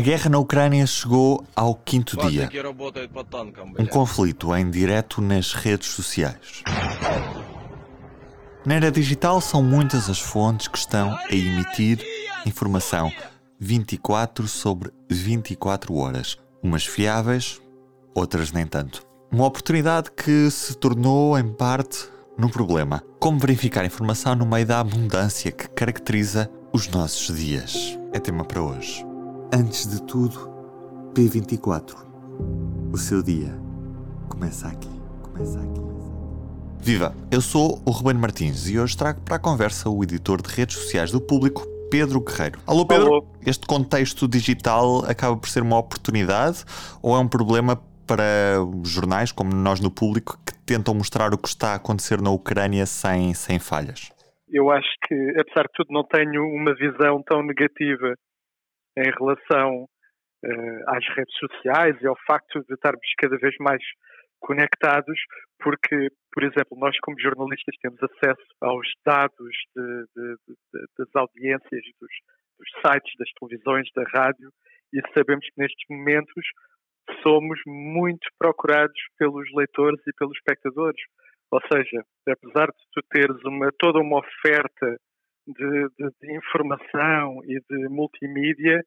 A guerra na Ucrânia chegou ao quinto dia. Um conflito em direto nas redes sociais. Na era digital são muitas as fontes que estão a emitir informação 24 sobre 24 horas. Umas fiáveis, outras nem tanto. Uma oportunidade que se tornou, em parte, num problema. Como verificar informação no meio da abundância que caracteriza os nossos dias? É tema para hoje. Antes de tudo, P24. O seu dia começa aqui. Começa aqui. Viva! Eu sou o Ruben Martins e hoje trago para a conversa o editor de redes sociais do público, Pedro Guerreiro. Alô, Pedro! Alô. Este contexto digital acaba por ser uma oportunidade ou é um problema para jornais como nós no público que tentam mostrar o que está a acontecer na Ucrânia sem, sem falhas? Eu acho que, apesar de tudo, não tenho uma visão tão negativa em relação uh, às redes sociais e ao facto de estarmos cada vez mais conectados, porque, por exemplo, nós como jornalistas temos acesso aos dados de, de, de, das audiências dos, dos sites, das televisões, da rádio, e sabemos que nestes momentos somos muito procurados pelos leitores e pelos espectadores. Ou seja, apesar de tu teres uma, toda uma oferta de, de, de informação e de multimídia,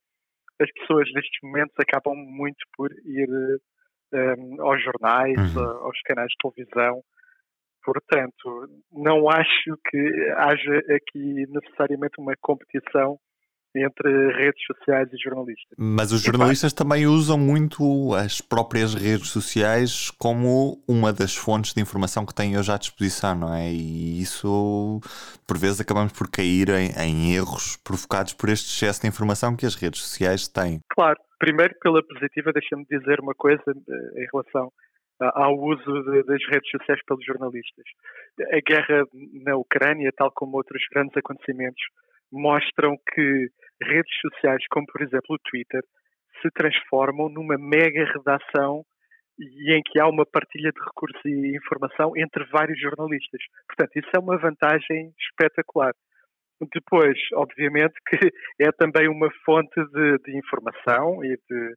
as pessoas nestes momentos acabam muito por ir um, ehm, aos jornais, uhum. aos canais de televisão. Portanto, não acho que haja aqui necessariamente uma competição entre redes sociais e jornalistas. Mas os jornalistas também usam muito as próprias redes sociais como uma das fontes de informação que têm hoje à disposição, não é? E isso, por vezes, acabamos por cair em, em erros provocados por este excesso de informação que as redes sociais têm. Claro. Primeiro, pela positiva, deixa-me dizer uma coisa eh, em relação ao uso de, das redes sociais pelos jornalistas. A guerra na Ucrânia, tal como outros grandes acontecimentos, mostram que redes sociais, como por exemplo o Twitter, se transformam numa mega redação e em que há uma partilha de recursos e informação entre vários jornalistas. Portanto, isso é uma vantagem espetacular. Depois, obviamente, que é também uma fonte de, de informação e de,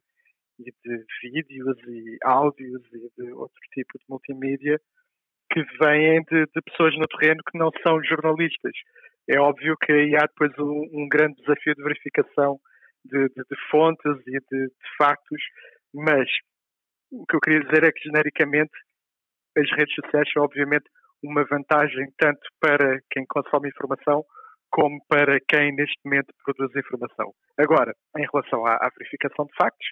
e de vídeos e áudios e de outro tipo de multimídia que vêm de, de pessoas no terreno que não são jornalistas. É óbvio que aí há depois um, um grande desafio de verificação de, de, de fontes e de, factos, mas o que eu queria dizer é que, genericamente, as redes sociais são, obviamente, uma vantagem tanto para quem consome informação como para quem, neste momento, produz informação. Agora, em relação à, à verificação de factos,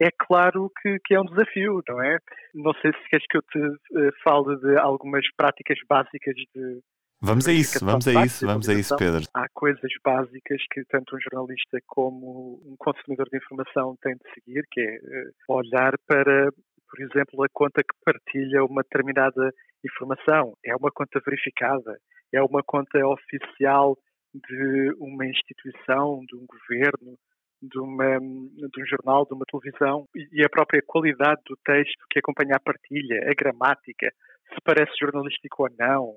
é claro que, que, é um desafio, não é? Não sei se queres que eu te uh, fale de algumas práticas básicas de, Vamos a isso, vamos a isso, vamos a isso, Pedro. Há coisas básicas que tanto um jornalista como um consumidor de informação tem de seguir, que é eh, olhar para, por exemplo, a conta que partilha uma determinada informação. É uma conta verificada, é uma conta oficial de uma instituição, de um governo, de, uma, de um jornal, de uma televisão, e a própria qualidade do texto que acompanha a partilha, a gramática, se parece jornalístico ou não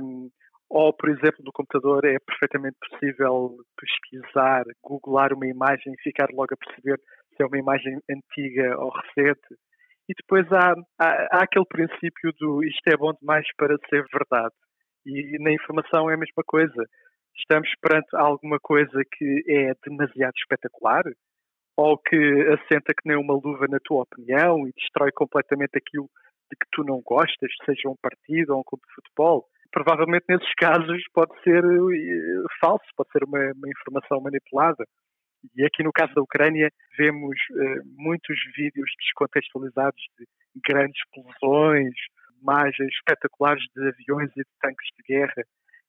um, ou, por exemplo, no computador é perfeitamente possível pesquisar, googlar uma imagem e ficar logo a perceber se é uma imagem antiga ou recente. E depois há, há, há aquele princípio do isto é bom demais para ser verdade. E na informação é a mesma coisa. Estamos perante alguma coisa que é demasiado espetacular ou que assenta que nem uma luva na tua opinião e destrói completamente aquilo de que tu não gostas, seja um partido ou um clube de futebol provavelmente nesses casos pode ser uh, falso, pode ser uma, uma, informação manipulada. E aqui no caso da Ucrânia vemos uh, muitos vídeos descontextualizados de grandes explosões, imagens espetaculares de aviões e de tanques de guerra.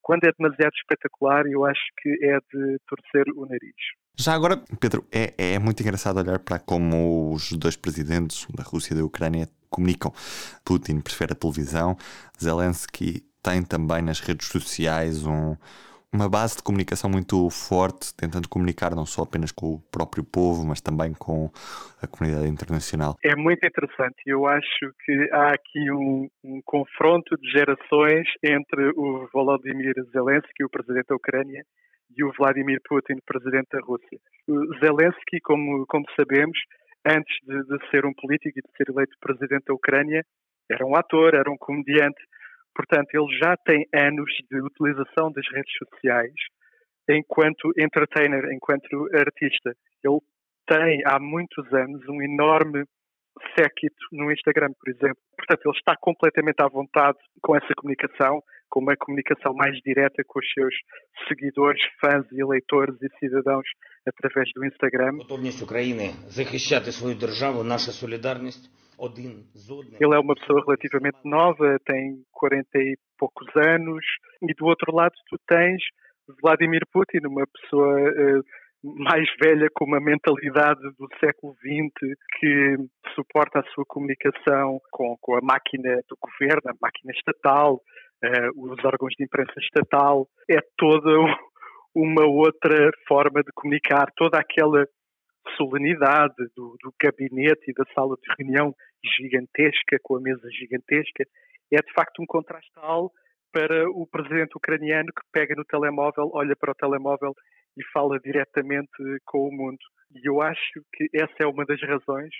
Quando é demasiado espetacular, eu acho que é de torcer o nariz. Já agora, Pedro, é, é muito engraçado olhar para como os dois presidentes da Rússia e da Ucrânia comunicam. Putin prefere a televisão, Zelensky tem também nas redes sociais um, uma base de comunicação muito forte, tentando comunicar não só apenas com o próprio povo, mas também com a comunidade internacional. É muito interessante. Eu acho que há aqui um, um confronto de gerações entre o Volodymyr Zelensky, o presidente da Ucrânia, e o Vladimir Putin, presidente da Rússia. O Zelensky, como, como sabemos, antes de, de ser um político e de ser eleito presidente da Ucrânia, era um ator, era um comediante. Portanto, ele já tem anos de utilização das redes sociais enquanto entertainer, enquanto artista. Ele tem há muitos anos um enorme séquito no Instagram, por exemplo. Portanto, ele está completamente à vontade com essa comunicação, com uma comunicação mais direta com os seus seguidores, fãs e eleitores e cidadãos através do Instagram. Ele é uma pessoa relativamente nova, tem 40 e poucos anos, e do outro lado tu tens Vladimir Putin, uma pessoa uh, mais velha com uma mentalidade do século XX que suporta a sua comunicação com, com a máquina do governo, a máquina estatal, uh, os órgãos de imprensa estatal. É toda uma outra forma de comunicar, toda aquela solenidade do, do gabinete e da sala de reunião gigantesca, com a mesa gigantesca, é de facto um contrastal para o presidente ucraniano que pega no telemóvel, olha para o telemóvel e fala diretamente com o mundo. E eu acho que essa é uma das razões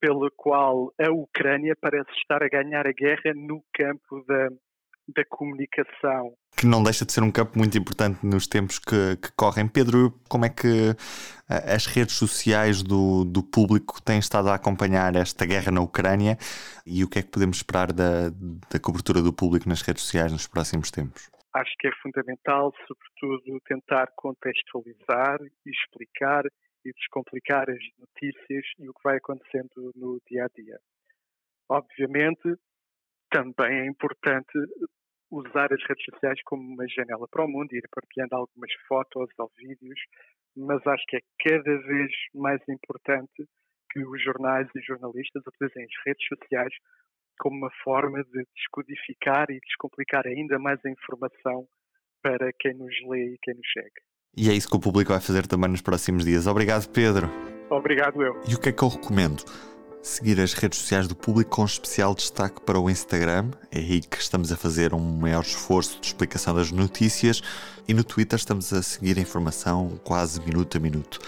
pela qual a Ucrânia parece estar a ganhar a guerra no campo da, da comunicação. Que não deixa de ser um campo muito importante nos tempos que, que correm. Pedro, como é que eh, as redes sociais do, do público têm estado a acompanhar esta guerra na Ucrânia e o que é que podemos esperar da, da cobertura do público nas redes sociais nos próximos tempos? Acho que é fundamental, sobretudo, tentar contextualizar e explicar e descomplicar as notícias e o que vai acontecendo no dia a dia. Obviamente, também é importante usar as redes sociais como uma janela para o mundo, ir partilhando algumas fotos ou vídeos, mas acho que é cada vez mais importante que os jornais e jornalistas utilizem as redes sociais como uma forma de descodificar e descomplicar ainda mais a informação para quem nos lê e quem nos segue. E é isso que o público vai fazer também nos próximos dias. Obrigado, Pedro. Obrigado, eu. E o que é que eu recomendo? Seguir as redes sociais do público com especial destaque para o Instagram. É aí que estamos a fazer um maior esforço de explicação das notícias e no Twitter estamos a seguir a informação quase minuto a minuto.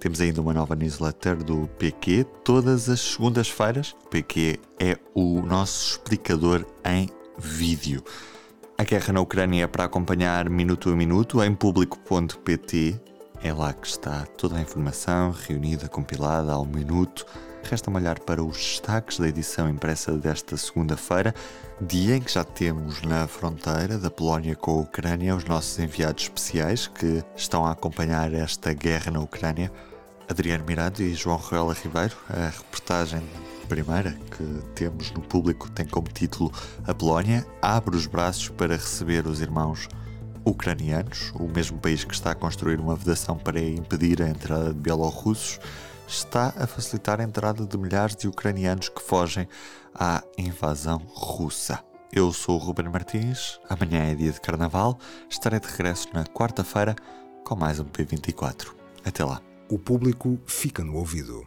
Temos ainda uma nova newsletter do PQ todas as segundas-feiras. O PQ é o nosso explicador em vídeo. A guerra na Ucrânia é para acompanhar minuto a minuto em público.pt. É lá que está toda a informação reunida, compilada ao minuto Resta-me olhar para os destaques da edição impressa desta segunda-feira, dia em que já temos na fronteira da Polónia com a Ucrânia os nossos enviados especiais que estão a acompanhar esta guerra na Ucrânia. Adriano Mirado e João Ruela Ribeiro. A reportagem primeira que temos no público tem como título A Polónia abre os braços para receber os irmãos ucranianos, o mesmo país que está a construir uma vedação para impedir a entrada de bielorrussos está a facilitar a entrada de milhares de ucranianos que fogem à invasão russa. Eu sou o Ruben Martins, amanhã é dia de carnaval, estarei de regresso na quarta-feira com mais um P24. Até lá. O público fica no ouvido.